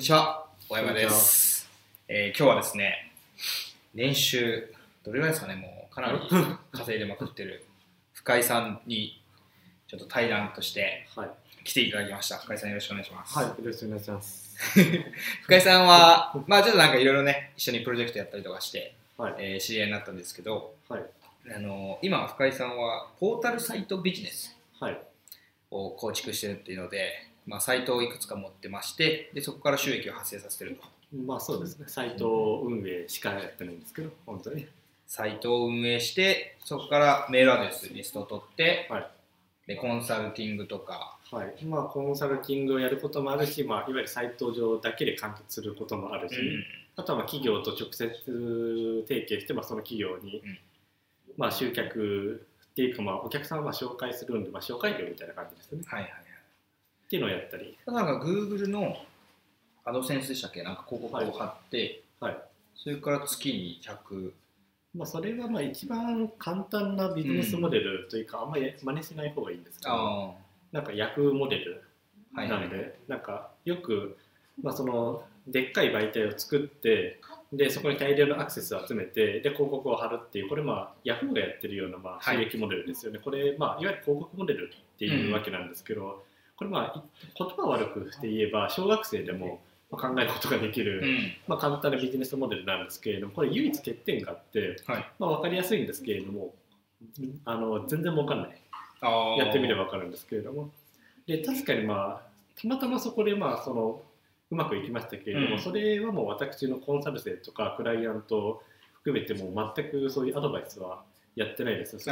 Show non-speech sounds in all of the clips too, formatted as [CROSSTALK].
にちは、小山です。えー今日はですね、年収、どれぐらいですかね、もうかなり [LAUGHS] 稼いでまくってる深井さんに、ちょっと対談としてはい。来ていただきました。深井さんよろしくお願いします。はい。よろしくお願いします。[LAUGHS] 深井さんは、まあちょっとなんかいろいろね、一緒にプロジェクトやったりとかして、はい。えー知り合いになったんですけど、はい。あの今、深井さんはポータルサイトビジネスはい。を構築してるっていうので、まあ、サイトをいくつか持ってましてでそこから収益を発生させてるとまあそうですね。サイト運営しかやってないんですけど、本当に。サイトを運営してそこからメールアドレスリストを取って、はいでコンサルティングとかはい。まあコンサルティングをやることもあるし、まあいわゆるサイト上だけで完結することもあるし、あとはまあ企業と直接提携して、まあその企業に、うんまあ集客っていうか、まあお客さんは紹介するんで、まあ紹介料みたいな感じですね。はいはいはいっていうのをやったり、なんか Google のアドセンスでしたっけ？なんか広告を貼って、はい。それから月に100まあそれがまあ一番簡単なビジネスモデルというか、あんまり真似しない方がいいんですけど、あなんかヤフーモデルなんで、なんかよく、まあ、そのでっかい媒体を作ってでそこに大量のアクセスを集めてで広告を貼るっていうこれまあヤフーがやってるようなまあはい。収益モデルですよね、これ、まあ、いわゆる広告モデルっていうわけなんですけど、これまあい言葉悪くして言えば小学生でもまあ考えることができる、うん。まあ、簡単なビジネスモデルなんですけれどもこれ唯一欠点があって、はい。まあ、分かりやすいんですけれどもあの全然儲かんない。やってみれば分かるんですけれども。で確かにまあたまたまそこでまあそのうまくいきましたけれども、うん。それはもう私のコンサル生とかクライアント含めてもう全くそういうアドバイスはやってないです。そ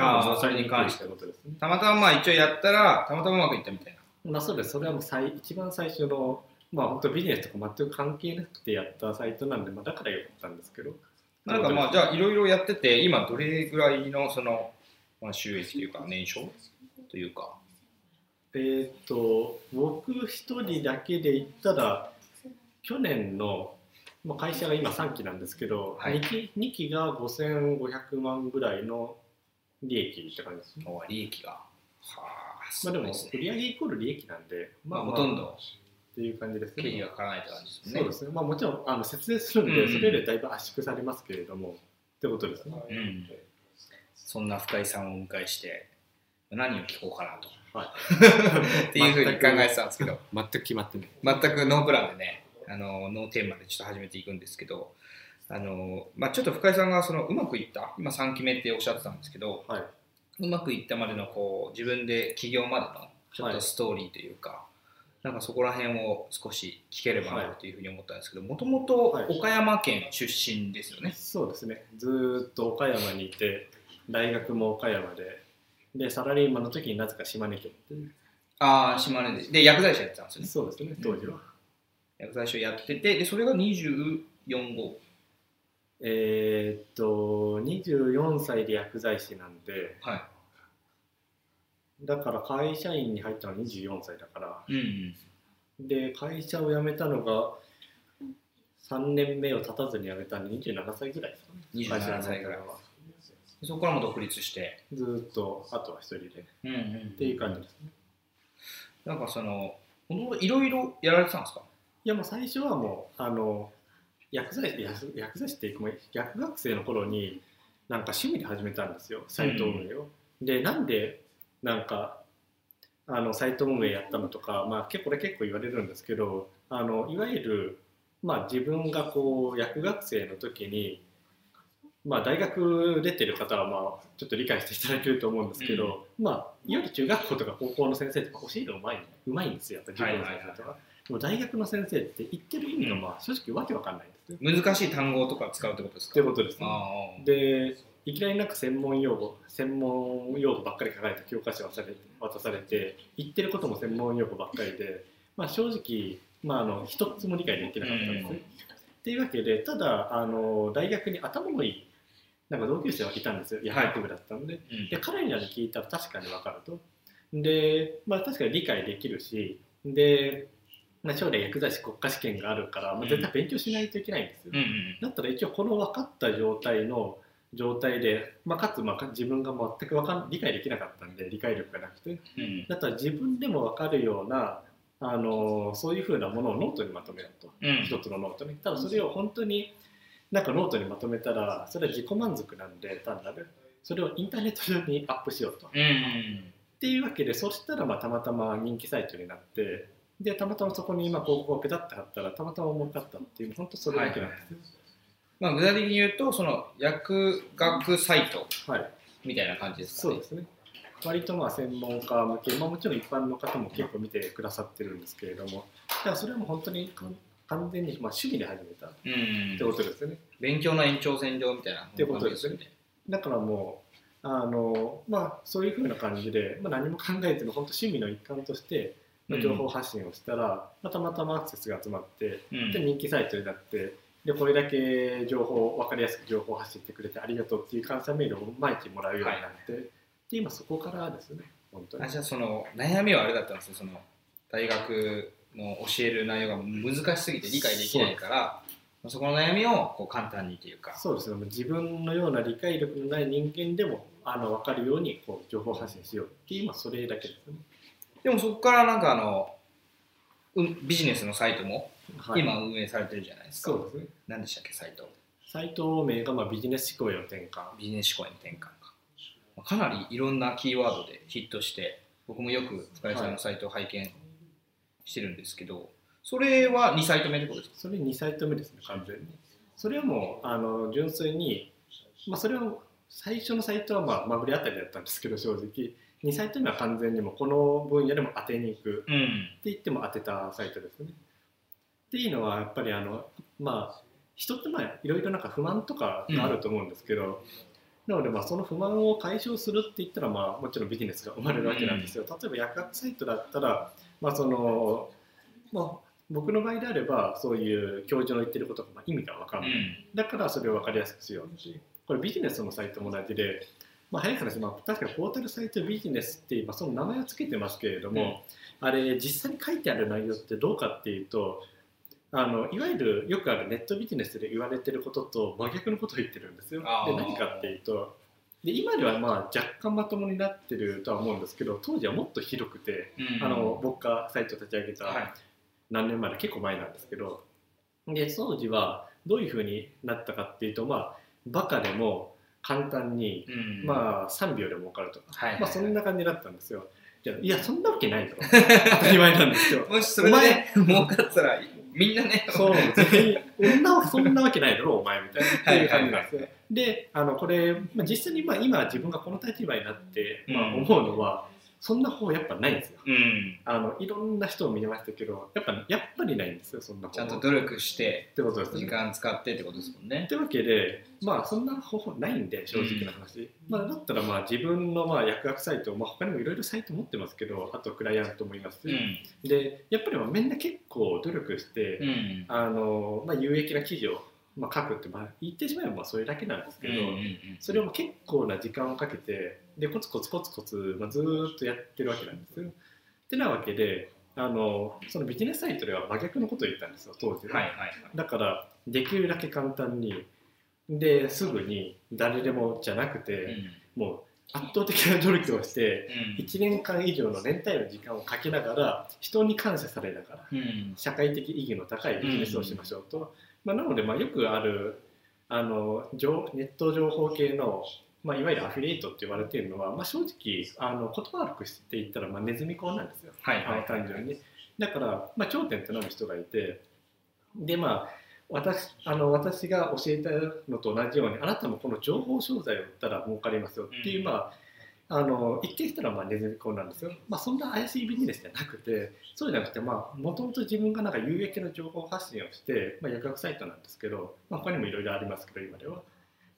れに関して。ことですね。たまたままあ一応やったらたまたまうまくいったみたいなまあそうです。それはもう最一番最初のまあ本当ビジネスとか全く関係なくてやったサイトなんで、まあ、だからよかったんですけど。なんかまあじゃあいろいろやってて今どれぐらいのその、まあ、収益というか年商？というか。えーっと僕一人だけで言ったら去年の、まあ、会社が今3期なんですけど、はい。2, 期2期が5500万ぐらいの利益って感じですね。の利益が。はあまあ、でも売上イコール利益なんで、まあほとんどっていう感じですね。経費がかからないって感じですねそうですね。まあもちろんあの節税するんで、うんそれよりだいぶ圧縮されますけれども、ってことですね。うんそんな深井さんをお迎えして何を聞こうかなとはい。[LAUGHS] っていうふうに考えてたんですけど全く決まってない。全くノープランでねあのノーテーマでちょっと始めていくんですけどあの、まあ、ちょっと深井さんがそのうまくいった今3期目っておっしゃってたんですけどはい。うまくいったまでのこう自分で起業までのちょっとストーリーというか、なんかそこら辺を少し聞ければなというふうに思ったんですけどもともとはい。岡山県出身ですよね、そうですね。ずーっと岡山にいて、大学も岡山で、で、サラリーマンの時になぜか島根県っていう。ああ島根で。で薬剤師やってたんですよね？そうですね、当時は。薬剤師をやっててでそれが24号えーっと、24歳で薬剤師なんで、はい。だから会社員に入ったのは24歳だから、うんで、会社を辞めたのが、3年目を経たずに辞めたんで、27歳ぐらいですかね。27歳ぐらいは。そこからも独立して、ずーっと、あとは一人で。っうんうん。ていう感じですね。なんかそのいろいろやられてたんですか？いやもう最初はもうあの薬剤師薬薬剤師っていうかもう薬学生の頃になんか趣味で始めたんですよサイト運営を。でなんでなんかあのサイト運営やったのとか、まあ、結構これ結構言われるんですけどあのいわゆる、まあ、自分がこう薬学生の時に、まあ、大学出てる方はまあちょっと理解していただけると思うんですけど、まあ、いわゆる中学校とか高校の先生とか教えるのうまいうまいんですよやっぱ授業の先生とか。でも大学の先生って言ってる意味がまあ正直わけわかんない。難しい単語とか使うってことですか？ってことですね。でいきなりなんか専門用語専門用語ばっかり書かれた教科書を渡され渡されて言ってることも専門用語ばっかりで、まあ、正直、まあ、あの一つも理解できなかったんですね。うんっていうわけでただあの大学に頭のいいなんか同級生はいたんですよ薬学部だったので,、うんで彼らに聞いたら確かに分かると。で、まあ、確かに理解できるしで、まあ、将来薬剤師国家試験があるから、まあ、絶対勉強しないといけないんですよ。うんうんだったら一応この分かった状態の状態で、まあ、かつまあ自分が全くわかん理解できなかったんで理解力がなくて。うん。だったら自分でも分かるようなあのそういうふうなものをノートにまとめようと、うん。一つのノートに。ただそれを本当になんかノートにまとめたらそれは自己満足なんで単なる。それをインターネット上にアップしようと、っうんていうわけでそしたらまあたまたま人気サイトになってでたまたまそこに今広告をペタッと貼ったらたまたま儲かったっていう本当それだけなんですよまあ、具体的に言うとその薬学サイトはい、みたいな感じですかね。そうですね。割とまあ専門家向け、まあ、もちろん一般の方も結構見てくださってるんですけれどもだそれはもう本当に完完全にまあ趣味で始めたっうん。てことですよね、勉強の延長線上みたいなてことですね。だからもうあのまあそういうふうな感じで、まあ、何も考えての本当趣味の一環として、まあ、情報発信をしたら、まあたまたまアクセスが集まってうん。で人気サイトになってでこれだけ情報分かりやすく情報を発信してくれてありがとうっていう感謝メールを毎日もらうようになって、で今そこからですね本当に。あじゃあその悩みはあれだったんですよその大学の教える内容が難しすぎて理解できないからそこの悩みをこう簡単にというか。そうですね。自分のような理解力のない人間でもあの分かるようにこう情報発信しようっていう今それだけですね、でもそこからなんかあのうんビジネスのサイトもはい、今運営されてるじゃないですか、そうですね。何でしたっけサイト？サイト名がまあビジネス思考への転換ビジネス思考への転換か。まあかなりいろんなキーワードでヒットして僕もよく深井さんのサイトを拝見してるんですけど、それは2サイト目ってことですか？それ2サイト目ですね完全に。それはもうあの純粋に、まあ、それは最初のサイトはまあまぐれあたりだったんですけど正直2サイト目は完全にもうこの分野でも当てに行くうんって言っても当てたサイトですね。っていうのはやっぱりあのまあ人ってまあいろいろなんか不満とかがあると思うんですけど、なのでまあその不満を解消するって言ったらまあもちろんビジネスが生まれるわけなんですよ。例えば薬学サイトだったらまあそのまあ僕の場合であればそういう教授の言ってることがまあ意味が分からない。だからそれを分かりやすくしようしこれビジネスのサイトも同じで、まあ、早い話、まあ、確かにポータルサイトビジネスって今その名前を付けてますけれども、あれ実際に書いてある内容ってどうかっていうとあのいわゆるよくあるネットビジネスで言われてることと真逆のことを言ってるんですよ。で何かっていうとで今ではまあ若干まともになってるとは思うんですけど当時はもっと広くて、うん。あの僕がサイト立ち上げたはい。何年前だ結構前なんですけどで当時はどういうふうになったかっていうとまあバカでも簡単に、うん。まあ3秒で儲かるとか、はいはいまあそんな感じだったんですよ。いやいやそんなわけないだろ当たり前なんですよ。[LAUGHS] もしそれでね儲かったらみんなね。そう。全員そんなそんなわけないだろお前みたいな。っていう感じなんですよ。であのこれ、まあ、実際にまあ今自分がこの立場になって、まあ、うん。思うのは、そんな方やっぱないんですよ。うん。あのいろんな人を見ましたけどやっぱやっぱりないんですよそんな方。ちゃんと努力してってことですね。時間使ってってことですもんね。ってわけでまあそんな方法ないんで正直な話、まあ、だったらまあ自分のまあ薬学サイト、まあ、他にもいろいろサイト持ってますけどあとクライアントもいますし、うん。でやっぱりまあみんな結構努力して、うん。あのまあ、有益な記事を、まあ、書くって、まあ、言ってしまえばまあそれだけなんですけど、それを結構な時間をかけてでコツコツコツコツ、まあ、ずーっとやってるわけなんですよ。ってなわけであのそのビジネスサイトでは真逆のことを言ったんですよ当時は。はいはいはい。だからできるだけ簡単にですぐに誰でもじゃなくて、もう圧倒的な努力をしてうん。1年間以上の年単位の時間をかけながら人に感謝されながらうん。社会的意義の高いビジネスをしましょうと、まあ、なのでまあよくあるあの情ネット情報系の、まあ、いわゆるアフィリエイトって言われているのは、まあ、正直あの言葉悪くして言ったらまあネズミ講なんですよ、はいはい単純に。だから、まあ、頂点となる人がいてでまあ私あの私が教えたのと同じようにあなたもこの情報商材を売ったら儲かりますよっていう、うん。まああの一見したらまあネズミ講なんですよ、まあ、そんな怪しいビジネスじゃなくてそうじゃなくてもともと自分がなんか有益な情報発信をして、まあ、薬学サイトなんですけど、まあ、他にもいろいろありますけど今では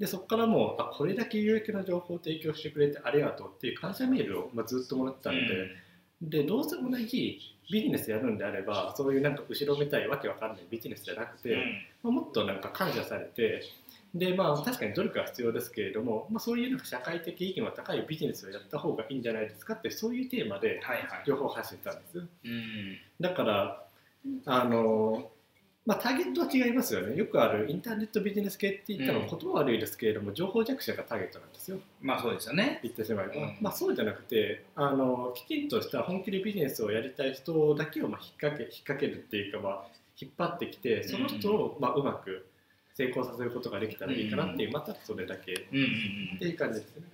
でそこからもうあこれだけ有益な情報を提供してくれてありがとうっていう感謝メールを、まあ、ずっともらってたんで、でどうせ同じビジネスやるんであればそういうなんか後ろめたいわけわかんないビジネスじゃなくて、まあ、もっとなんか感謝されてでまあ確かに努力は必要ですけれども、まあ、そういうなんか社会的意義の高いビジネスをやった方がいいんじゃないですかってそういうテーマではいはい。情報を発信したんですうん。だからあのまあ、ターゲットは違いますよね。よくあるインターネットビジネス系って言ったらうん。言葉悪いですけれども、情報弱者がターゲットなんですよ。まあそうですよね。言ってしまえば、うん。まあそうじゃなくてあのきちんとした本気でビジネスをやりたい人だけをまあ引っ掛け引っ掛けるっていうか、まあ、引っ張ってきてその人をまあうまく成功させることができたらいいかなっていう、またそれだけ。っうんうんうん。ていう感じですね。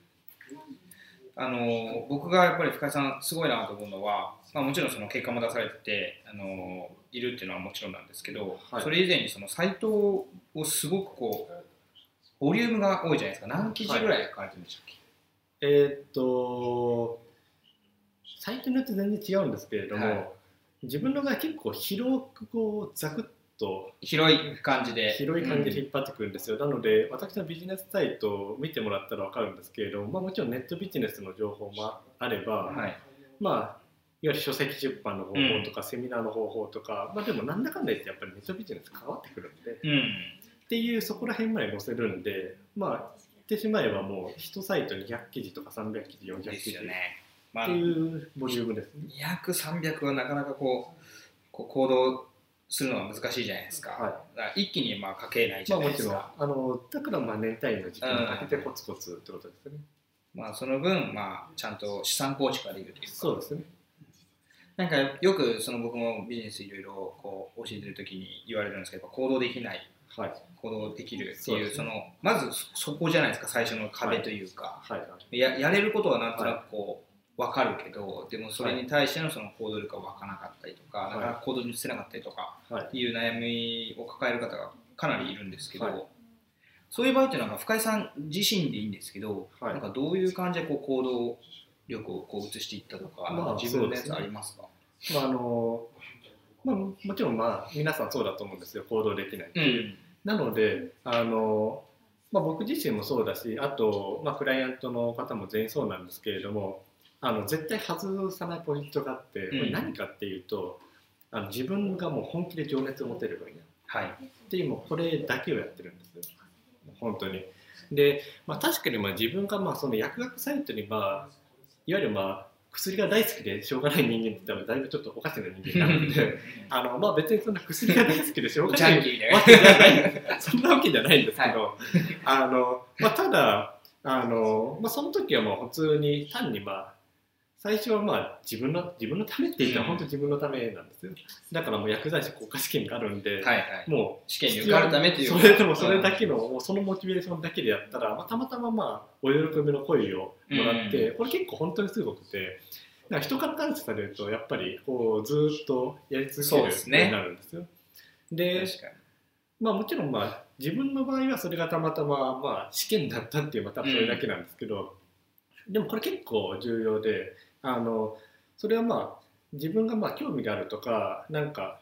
あの僕がやっぱり深井さんすごいなと思うのは、まあ、もちろんその結果も出されててあのいるっていうのはもちろんなんですけど、はい。それ以前にそのサイトをすごくこうボリュームが多いじゃないですか。何記事ぐらい書かれてるんでしたっけ、えーっとサイトによって全然違うんですけれども、はい。自分の場合結構広くこうざくっと広い感じで。広い感じで引っ張ってくるんですよ、なので私のビジネスサイトを見てもらったら分かるんですけれども、まあ、もちろんネットビジネスの情報もあれば、うんはい。まあ、いわゆる書籍出版の方法とか、セミナーの方法とか、まあ、でもなんだかんだ言ってやっぱりネットビジネス変わってくるんでっうん。ていうそこら辺まで載せるんでまあ言ってしまえばもう1サイト200記事とか300記事400です記事っよね、まあ、ていうボリュームですね。200300はなかなかこうこう行動するのは難しいじゃないですか,、はい。だから一気にまあ書けないじゃないですか、あのだからまあ年単位の時間をかけてコツコツってことですね。まあ、その分、まあ、ちゃんと資産構築ができるというか。そうですね。なんかよくその僕もビジネスいろいろこう教えてる時に言われるんですけど行動できないはい。行動できるっていうそのまずそこじゃないですか最初の壁というか、はい。はい。ややれることはなんとなくこう分かるけどでもそれに対してのその行動力が分からなかったりとか、はい。なかなか行動に移せなかったりとかはい。っていう悩みを抱える方がかなりいるんですけど、はい。そういう場合っていうのは深井さん自身でいいんですけど、はい。なんかどういう感じでこう行動力をこう移していったとか、まあ自分のやつありますか？まああのまあ、もちろんまあ皆さんそうだと思うんですよ。行動できない、う。ん。なのであの、まあ、僕自身もそうだしあと、まあ、クライアントの方も全員そうなんですけれどもあの絶対外さないポイントがあって、これ何かっていうとあの自分がもう本気で情熱を持てる分野。はい。っていうもうこれだけをやってるんですよ。本当に。で、まあ、確かにまあ自分がまあその薬学サイトにまあいわゆるまあ薬が大好きでしょうがない人間って言ったらだいぶちょっとおかしな人間なのであのまあ別にそんな薬が大好きでしょうがジないないそんなわけじゃないんですけど、あのまあ、ただあの、まあ、その時はもう普通に単にまあ最初はまあ自分の自分のためって言ったらうん。本当に自分のためなんですよ。だからもう薬剤師国家試験があるんで、はいはい。もう試験に受かるためっていう。それでもそれだけの、もうそのモチベーションだけでやったら、まあ、たまたままあお喜びの声をもらって、これ結構本当にすごくてなんか人から感謝されるとやっぱりこうずーっとやり続けるよそうになるんですよ。で確かに。まあもちろんまあ自分の場合はそれがたまたままあ試験だったっていうまたそれだけなんですけど、でもこれ結構重要であのそれはまあ自分がまあ興味があるとかなんか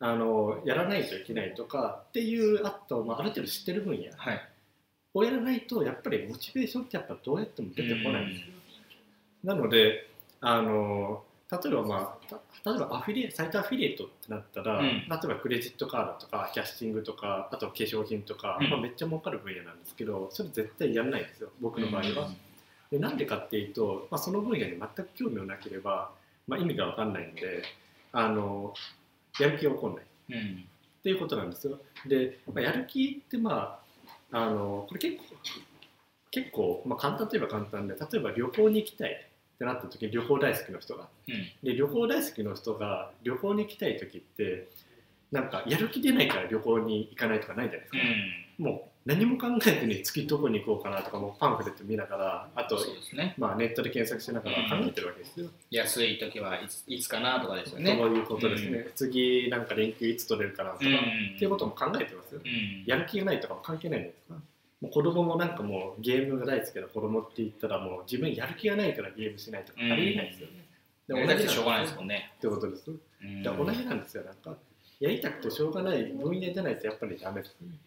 あのやらないといけないとかっていうあと、まあ、ある程度知ってる分野。はい。をやらないとやっぱりモチベーションってやっぱどうやっても出てこない。ん。ですよ。なのであの例えばまあた例えばアフィリエサイトアフィリエイトってなったら、うん。例えばクレジットカードとかキャッシングとかあと化粧品とか、うん。まあ、めっちゃ儲かる分野なんですけどそれ絶対やらないんですよ僕の場合は。でなんでかっていうと、まあ、その分野に全く興味がなければ、まあ、意味が分かんないんであのやる気が起こんない。うんうんっていうことなんですよ。で、まあ、やる気ってまああのこれ結構結構、まあ、簡単といえば簡単で例えば旅行に行きたいってなった時旅行大好きの人がうんで旅行大好きの人が旅行に行きたい時ってなんかやる気出ないから旅行に行かないとかないじゃないですか、もう何も考えずに月どこに行こうかなとかもうパンフレット見ながらあと、ねまあ、ネットで検索しながら考えてるわけですよ。安い時はいついつかなとかですよそうねいうことですね、次なんか連休いつ取れるかなとか、うんっていうことも考えてますよ。うんやる気がないとかも関係ないんですかもう子供もなんかもうゲームが大好きな子供って言ったらもう自分やる気がないからゲームしないとかありえないですよね。やりたくてしょうがないですっもんねてことです。う同じなんですよ。なんかやりたくてしょうがない分野じゃないとやっぱりダメですね。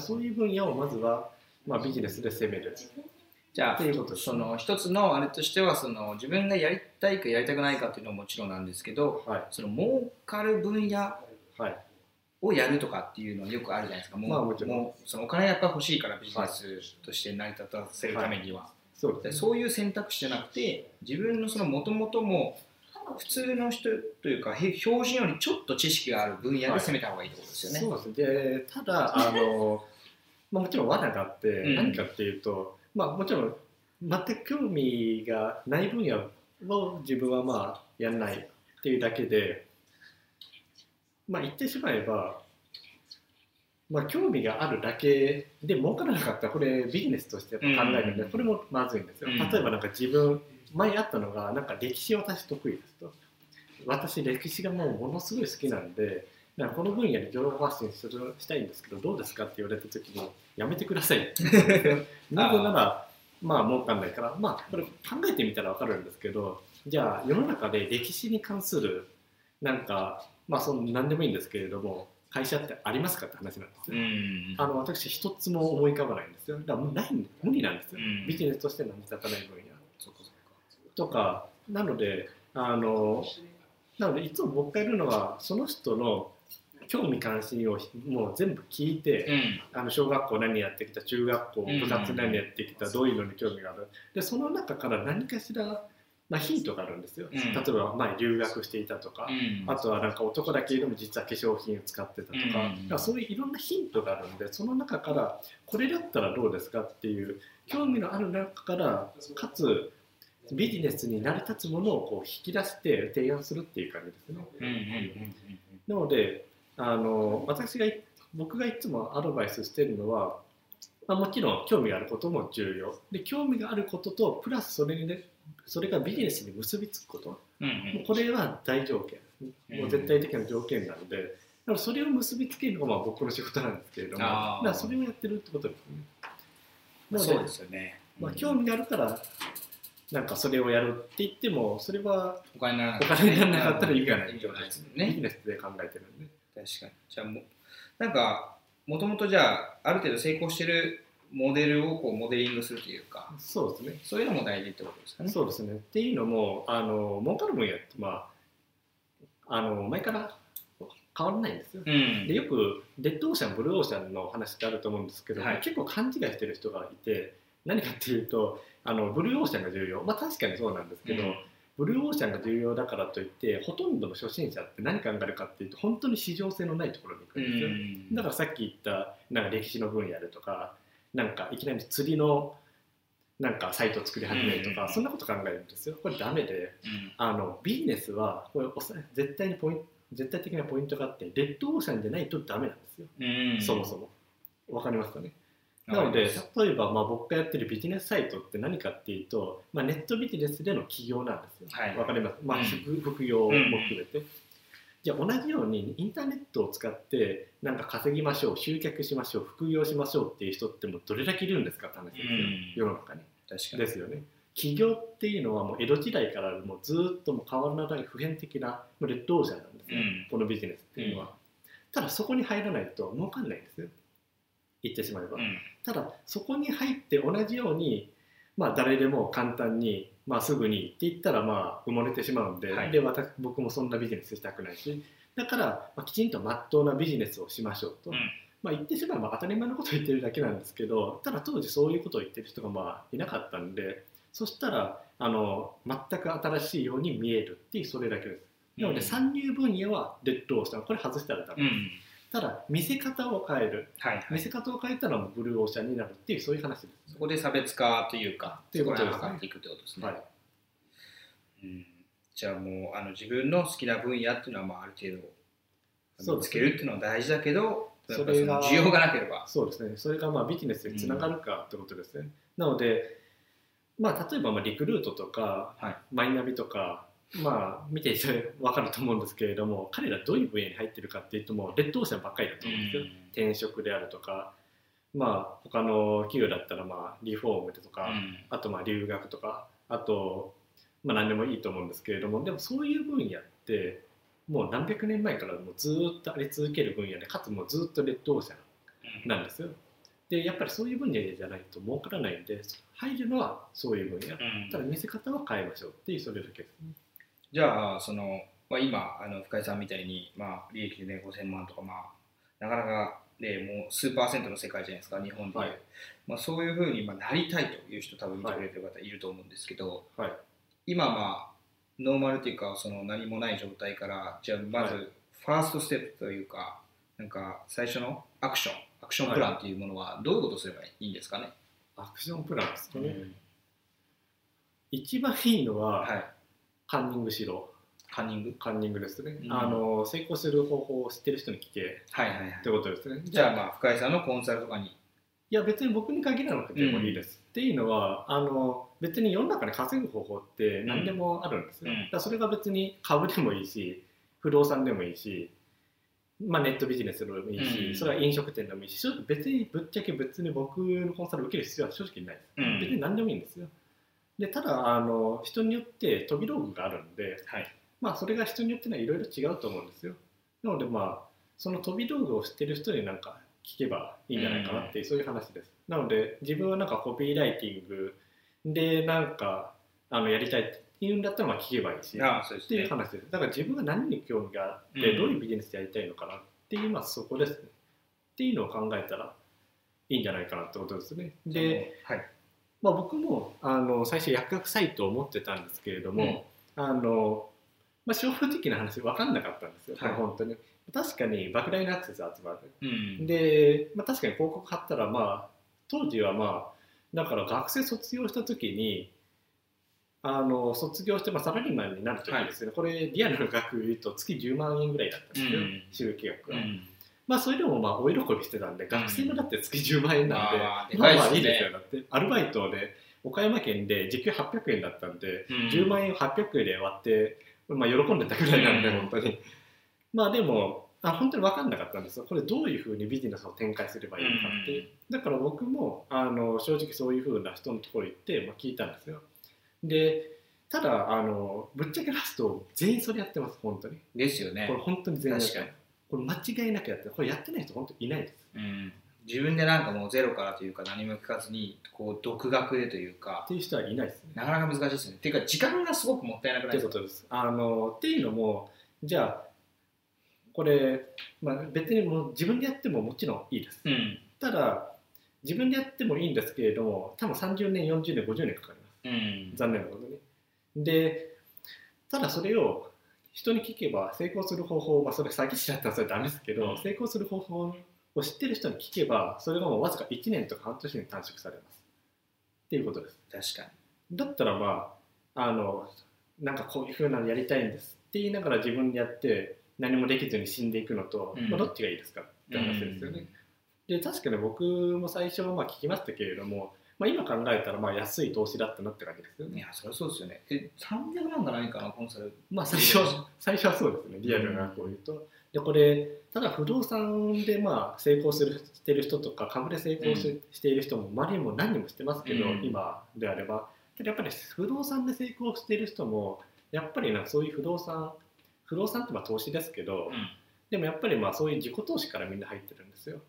そういう分野をまずは、まあ、ビジネスで攻める。じゃあその一つのあれとしてはその自分がやりたいかやりたくないかっていうのはもちろんなんですけどはい。その儲かる分野はい。をやるとかっていうのはよくあるじゃないですかもう,、まあもちろんもうそのお金やっぱ欲しいからビジネスとして成り立たせるためには、そうですね。でそういう選択肢じゃなくて自分のその元々も普通の人というかへ標準よりちょっと知識がある分野で攻めた方がいいってことですよね。そうです。でただ [LAUGHS] あの、まあ、もちろん罠があって、うん。何かっていうと、まあ、もちろん全く興味がない分野を自分はまあやんないっていうだけでまあ言ってしまえば、まあ、興味があるだけで儲からなかったらこれビジネスとしてやっぱ考えるんで、うん。これもまずいんですよ。うん。例えばなんか自分前あったのがなんか歴史私得意ですと。私歴史がもうものすごい好きなんでなんかこの分野に情報発信するしたいんですけどどうですかって言われた時にやめてください。[LAUGHS] なぜならまあ儲かんないからまあこれ考えてみたら分かるんですけどじゃあ世の中で歴史に関するなんかまあその何でもいいんですけれども会社ってありますかって話なんですよ、うん。あの私一つも思い浮かばないんですよ。だからもうない無理なんですよ、うん。ビジネスとして成り立たない分野とかなのであのなのでいつも僕がいるのはその人の興味関心をもう全部聞いて、うん。あの小学校何やってきた中学校うん。部活何やってきた、どういうのに興味がある。でその中から何かしら、まあ、ヒントがあるんですよ、うん。例えば前留学していたとか、うん。あとはなんか男だけでも実は化粧品を使ってたとか,、からそういういろんなヒントがあるんでその中からこれだったらどうですかっていう興味のある中からかつビジネスに成り立つものをこう引き出して提案するっていう感じですね。うんうんうんなのであの私がい僕がいつもアドバイスしてるのは、まあ、もちろん興味があることも重要。で興味があることとプラスそれに、ね、それがビジネスに結びつくこと。うんうん。もうこれは大条件。もう絶対的な条件なので、だからそれを結びつけるのがまあ僕の仕事なんですけれどもだそれをやってるってことですね。そうですよね。まあ、興味があるからなんかそれをやるって言ってもそれはお金にならなお金にならなかったら意味がない意味がないですもんビジね。ネスで考えてるんで。確かに。じゃあもう、なんか、もともとじゃあ、ある程度成功してるモデルをこうモデリングするというか、そうですねそういうのも大事ってことですかね。そうですね。っていうのも、あの儲かる分野って、まあ、あの前から変わらないんですよ。うん。でよくレッドオーシャン、ブルーオーシャンの話ってあると思うんですけど、はい結構勘違いしてる人がいて、何かっていうと、あのブルーオーシャンが重要、まあ確かにそうなんですけど、うん。ブルーオーシャンが重要だからといって、ほとんどの初心者って何考えるかっていうと、本当に市場性のないところに行くんですよ。うん。だからさっき言ったなんか歴史の分野でとかなんかいきなり釣りのなんかサイトを作り始めるとか、うん。そんなこと考えるんですよ。これダメでうん。あのビジネスはこれおさ絶対にポイント絶対的なポイントがあってレッドオーシャンでないとダメなんですよ、うん。そもそも。わかりますかね？なので例えばまあ僕がやってるビジネスサイトって何かっていうと、まあ、ネットビジネスでの起業なんですよ。はい。わかります、まあ、うん。副副業も含めて、じゃあ同じようにインターネットを使ってなんか稼ぎましょう集客しましょう副業しましょうっていう人ってもうどれだけいるんですかって話ですよ、うん。世の中に。確かに。ですよね。起業っていうのはもう江戸時代からもうずーっともう変わらない普遍的なレッドオーシャンなんですよ、うん。このビジネスっていうのは、ただそこに入らないと儲かんないんですよ言ってしまえば、うん。ただそこに入って同じように、まあ、誰でも簡単に、まあ、すぐにって言ったらまあ埋もれてしまうんで,、はい。で私僕もそんなビジネスしたくないしだから、まあ、きちんとまっとうなビジネスをしましょうと、うん。まあ、言ってしまえば当たり前のことを言ってるだけなんですけどただ当時そういうことを言ってる人がまあいなかったんでそしたらあの全く新しいように見えるっていうそれだけです。なので参入分野はレッドオーシャンこれ外したらダメ、うん。ただ見せ方を変えるはいはい。見せ方を変えたらもうブルーオーシャンになるっていうそういう話です。そこで差別化というか、ということですねそこら辺を測っていくってことですね。はいうんじゃあもうあの自分の好きな分野っていうのはまあある程度見つけるっていうのは大事だけど、そ需要がなければ。そうですね、それがまあビジネスにつながるかってことですね。なので、まあ、例えばまあリクルートとか、はいマイナビとか、まあ、見ていて分かると思うんですけれども、[LAUGHS] 彼らどういう分野に入ってるかっていうと、もうレッドオーシャンばっかりだと思うんですよ。転職であるとか、まあ、他の企業だったらまあリフォームとか、うんあとまあ留学とか、あと、まあ、何でもいいと思うんですけれども、でもそういう分野って、もう何百年前からもうずーっとあり続ける分野で、かつもうずっとレッドオーシャンなんですよ。で、やっぱりそういう分野じゃないと儲からないんで、入るのはそういう分野。うんただ見せ方は変えましょうっていうそれだけですね。じゃあその、まあ、今あの深井さんみたいに、まあ、利益で、ね、5000万とか、まあ、なかなか、ね、もう数パーセントの世界じゃないですか日本で。はい。まあ、そういうふうに、まあ、なりたいという人多分見てくれてる方いると思うんですけど、はい。今まあノーマルっていうかその何もない状態からじゃあまずはい。ファーストステップというかなんか最初のアクションアクションプランっていうものはどういうことをすればいいんですかね、アクションプランですかね、うん。一番いいのは、はいカンニングしろ。カンニング？カンニングですね、うん。あの成功する方法を知ってる人に聞け。はいはいはい。ってことですね。じゃあまあ深井さんのコンサルとかに？いや別に僕に限らなくてもいいです、っていうのはあの別に世の中で稼ぐ方法って何でもあるんですよ、うん。だそれが別に株でもいいし不動産でもいいし、まあ、ネットビジネスでもいいし、うん。それは飲食店でもいいし別にぶっちゃけ別に僕のコンサル受ける必要は正直ないです、うん。別に何でもいいんですよでただあの人によって飛び道具があるんで、はい。まあそれが人によってはいろいろ違うと思うんですよ。なのでまあその飛び道具を知ってる人になんか聞けばいいんじゃないかなっていう、そういう話です。なので自分はなんかコピーライティングでなんかあのやりたいっていうんだったらまあ聞けばいいしああそうですっていうね話です。だから自分が何に興味があって、うん。どういうビジネスやりたいのかなっていうまあそこですね。っていうのを考えたらいいんじゃないかなってことですね。で、はいまあ、僕もあの最初薬学サイトを持ってたんですけれども、あのまあ、正直な話分かんなかったんですよ、はい。本当に。確かに莫大なアクセス集まる。うん。で、まあ、確かに広告貼ったらまあ当時はまあだから学生卒業した時にあの卒業してまあサラリーマンになる時ですね、これリアルな額言うと月10万円ぐらいだったんですよ、うん。収益額が、うんまあそれでもまあお喜びしてたんで学生のだって月10万円なんで、あーでまあまあいいですよだって。アルバイトで岡山県で時給800円だったんで、うん。10万円を800円で割って、まあ、喜んでたぐらいなんで、うん。本当に。まあでもあ本当に分かんなかったんですよ。これどういうふうにビジネスを展開すればいいのかって、うん。だから僕もあの正直そういうふうな人のところ行って、まあ、聞いたんですよ。でただあのぶっちゃけラスト全員それやってます本当に。ですよね。これ本当に全員やって確かますこれ間違いなくやってる。これやってない人本当にいないです。うん。自分でなんかもうゼロからというか何も聞かずにこう独学でというか。っていう人はいないですね。なかなか難しいですね。っていうか時間がすごくもったいなくないですか？あのっていうのもじゃあこれ、まあ、別にもう自分でやってももちろんいいです。うん。ただ自分でやってもいいんですけれども多分30年40年50年かかります。うん。残念なことに。でただそれを人に聞けば成功する方法はそれ詐欺師だったらそれダメですけど、うん。成功する方法を知ってる人に聞けばそれがもうわずか1年とか半年に短縮されます。っていうことです。確かだったらまああのなんかこういうふうなのやりたいんです。って言いながら自分でやって何もできずに死んでいくのと、うん。まあ、どっちがいいですかって話ですよね。で確かに僕も最初はまあ聞きましたけれども、まあ、今考えたらまあ安い投資だったなって感じですよね。にいやそりゃそうですよね。え300万が何かなコンサルまあ最初は最初はそうですね。リアルなこういうと。でこれただ不動産でまあ成功するしてる人とか株で成功し,、している人も周りにも何人も知ってますけど、うん。今であれば。やっぱり不動産で成功している人もやっぱりなそういう不動産不動産ってまあ投資ですけど、うん。でもやっぱりまあそういう自己投資からみんな入ってるんですよ。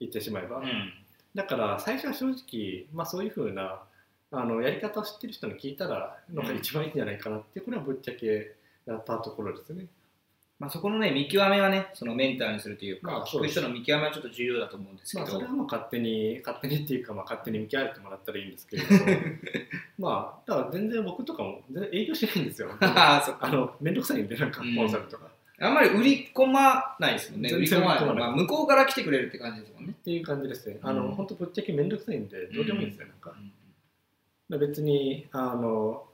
言ってしまえば、うんだから最初は正直、まあ、そういうふうなあのやり方を知ってる人に聞いたらのが一番いいんじゃないかなってこれはぶっちゃけやったところですね。まあ、そこのね見極めはねそのメンターにするというか、まあそう聞く人の見極めはちょっと重要だと思うんですけまあ、ど、それはもう勝手に勝手にっていうか、まあ、勝手に見極めてもらったらいいんですけれども。[LAUGHS] まあだから全然僕とかも全然営業しないんですよ。[LAUGHS] ああそっか。あの面倒くさいんでなんかうん。コンサルとか、あんまり売り込まないですもんね。売り込まない。まあ、向こうから来てくれるって感じですもんね。っていう感じですね。あの、うん。本当ぶっちゃけ面倒くさいんでどうでもいいんですよ、なんか。うん。別にあの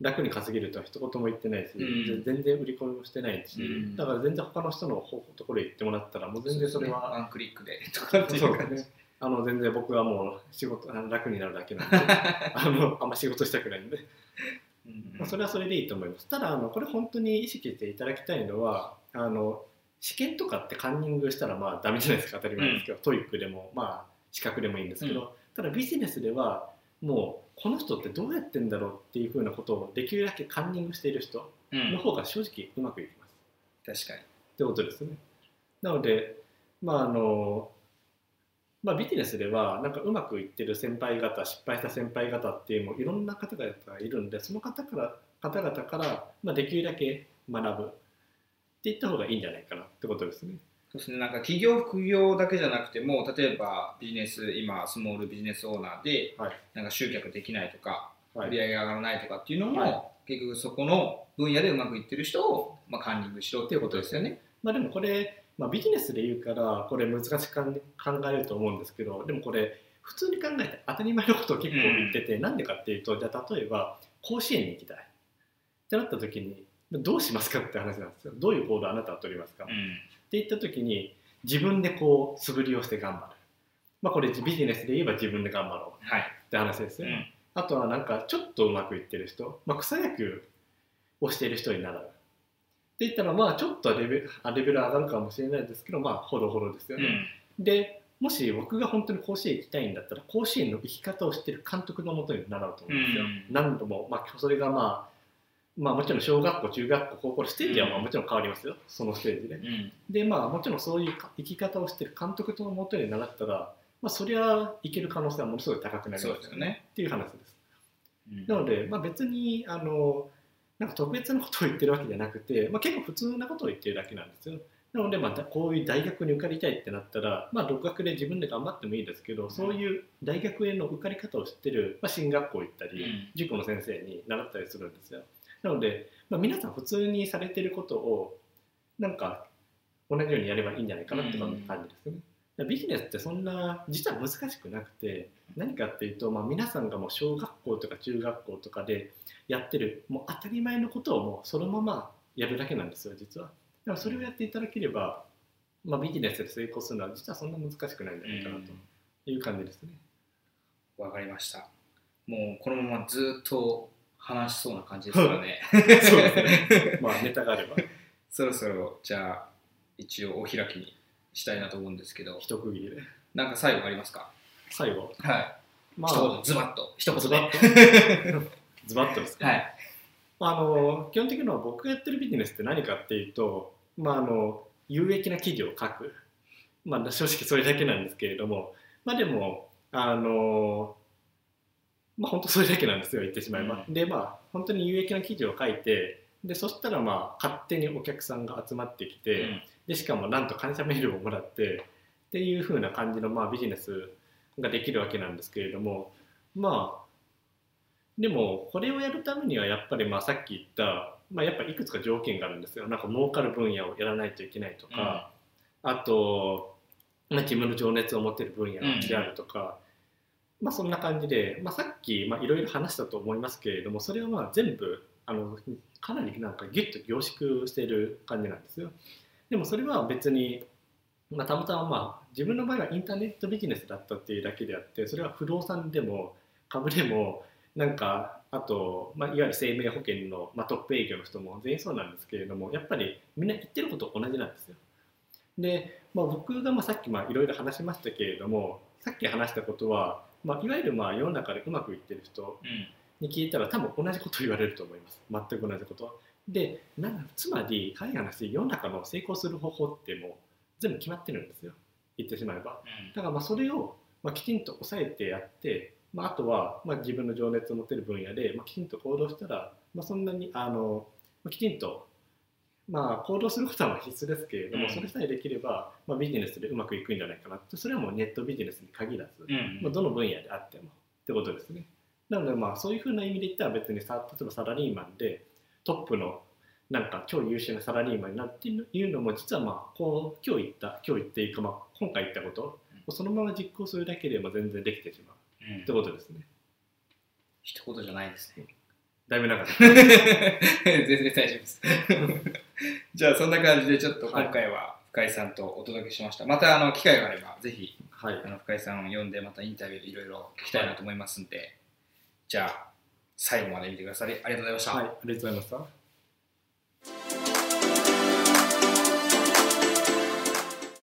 楽に稼げるとは一言も言ってないし、うん。全然売り込みもしてないし、うん。だから全然他の人の方ところへ行ってもらったらもう全然それはワンクリックでとかっていそうう感じ。ですね。あの全然僕はもう仕事楽になるだけなんで [LAUGHS] あのあんま仕事したくないんで、うんまあ、それはそれでいいと思います。ただあのこれ本当に意識していただきたいのはあの試験とかってカンニングしたらまあダメじゃないですか。当たり前ですけど、 TOEIC でもまあ資格でもいいんですけど、うん。ただビジネスではもうこの人ってどうやってんだろうっていうふうなことをできるだけカンニングしている人うん。の方が正直うまくいきます、確かに。ってことですね。なので、まああのまあ、ビジネスではなんかうまくいってる先輩方失敗した先輩方っていうもういろんな方々がいるんでその方から方々から、まあ、できるだけ学ぶ。っていった方がいいんじゃないかなってことですね。そうですね。なんか企業副業だけじゃなくても例えばビジネス今スモールビジネスオーナーで、はい。なんか集客できないとか、はい。売り上げが上がらないとかっていうのも、はい。結局そこの分野でうまくいってる人を、まあ、カンニングしろっていうことですよね。まあでもこれ、まあ、ビジネスで言うからこれ難しく考えると思うんですけどでもこれ普通に考えて当たり前のことを結構言ってて、なんでかっていうとじゃあ例えば甲子園に行きたい。ってなった時にどうしますかって話なんですよ。どういう行動あなたは取りますか、って言った時に自分でこう素振りをして頑張る、まあ、これビジネスで言えば自分で頑張ろう。はい、って話ですよ、うん。あとはなんかちょっとうまくいってる人、まあ、草野球をしている人になるって言ったらまあちょっとレベルあレベル上がるかもしれないですけどまあほどほどですよね、でもし僕が本当に甲子園行きたいんだったら甲子園の生き方を知ってる監督のもとに習うと思うんですよ、うん。何度も、まあ、それがまあまあもちろん小学校中学校高校のステージはまあもちろん変わりますよ、そのステージで。うん。でまあもちろんそういうか生き方を知ってる監督のもとに習ったらまあそりゃいける可能性はものすごい高くなりまですよね。っていう話です。うん。なので、まあ、別にあのなんか特別なことを言ってるわけじゃなくて、まあ、結構普通なことを言ってるだけなんですよ。なので、まあ、だこういう大学に受かりたいってなったら、まあ、独学で自分で頑張ってもいいですけど、そういう大学への受かり方を知ってる、まあ、進学校行ったり、うん塾の先生に習ったりするんですよ。なので、まあ、皆さん普通にされてることをなんか同じようにやればいいんじゃないかなって感じですね。ビジネスってそんな実は難しくなくて何かっていうと、まあ、皆さんがもう小学校とか中学校とかでやってるもう当たり前のことをもうそのままやるだけなんですよ実は。だからそれをやっていただければ、まあ、ビジネスで成功するのは実はそんな難しくないんじゃないかなという感じですね。わかりました。もうこのままずっと話しそうな感じですからね。そうですね。[LAUGHS] まあネタがあればそろそろじゃあ一応お開きにしたいなと思うんですけど、一区切りでなんか最後ありますか？最後？はい。ま一言ズバッと。一言ズバで。ッと？[LAUGHS] ズバッとですか、はい。あの基本的には僕がやってるビジネスって何かっていうと、まあ、あの有益な記事を書く、まあ、正直それだけなんですけれども、まあ、でもあの、まあ、本当それだけなんですよ言ってしまえば。うでまあ本当に有益な記事を書いてでそしたらまあ勝手にお客さんが集まってきて、うん。でしかもなんと感謝メールをもらってっていう風な感じのまあビジネスができるわけなんですけれどもまあでもこれをやるためにはやっぱりまあさっき言った、まあ、やっぱいくつか条件があるんですよ。なんか儲かる分野をやらないといけないとか、あと、まあ、自分の情熱を持ってる分野であるとか、まあそんな感じで、まあ、さっきまあいろいろ話したと思いますけれどもそれをまあ全部あのかなりなんかギュッと凝縮している感じなんですよ。でもそれは別に、まあ、たまたままあ自分の場合はインターネットビジネスだったっていうだけであってそれは不動産でも株でもなんかあと、まあ、いわゆる生命保険の、まあ、トップ営業の人も全員そうなんですけれどもやっぱりみんな言ってること同じなんですよ。で、まあ、僕がまあさっきいろいろ話しましたけれどもさっき話したことは、まあ、いわゆるまあ世の中でうまくいってる人うん。に聞いたら多分同じこと言われると思います。全く同じことでなんつまり早い話世の中の成功する方法ってもう全部決まってるんですよ。言ってしまえば。だからまあそれをまあきちんと抑えてやって、まあ、あとはまあ自分の情熱を持てる分野でまあきちんと行動したら、まあ、そんなにあのまあきちんとまあ行動することは必須ですけれども、うん。それさえできれば、まあ、ビジネスでうまくいくんじゃないかなって。それはもうネットビジネスに限らず、うん。まあ、どの分野であってもってことですね。なのでまあそういうふうな意味で言ったら別にさ例えばサラリーマンでトップのなんか超優秀なサラリーマンになるっていうのも実はまあこう今日言った今日言っていいか、まあ、今回言ったことをそのまま実行するだけでも全然できてしまううんってことですね。一言じゃないですね。だいぶ長かっ [LAUGHS] 全然大丈夫です。[LAUGHS] じゃあそんな感じでちょっと今回は深井さんとお届けしました。またあの機会があればぜひた。はいあ。の深井さんを呼んでまたインタビューいろいろ聞きたいなと思いますんで、じゃあ、最後まで見てくださりありがとうございました。はい、ありがとうございました。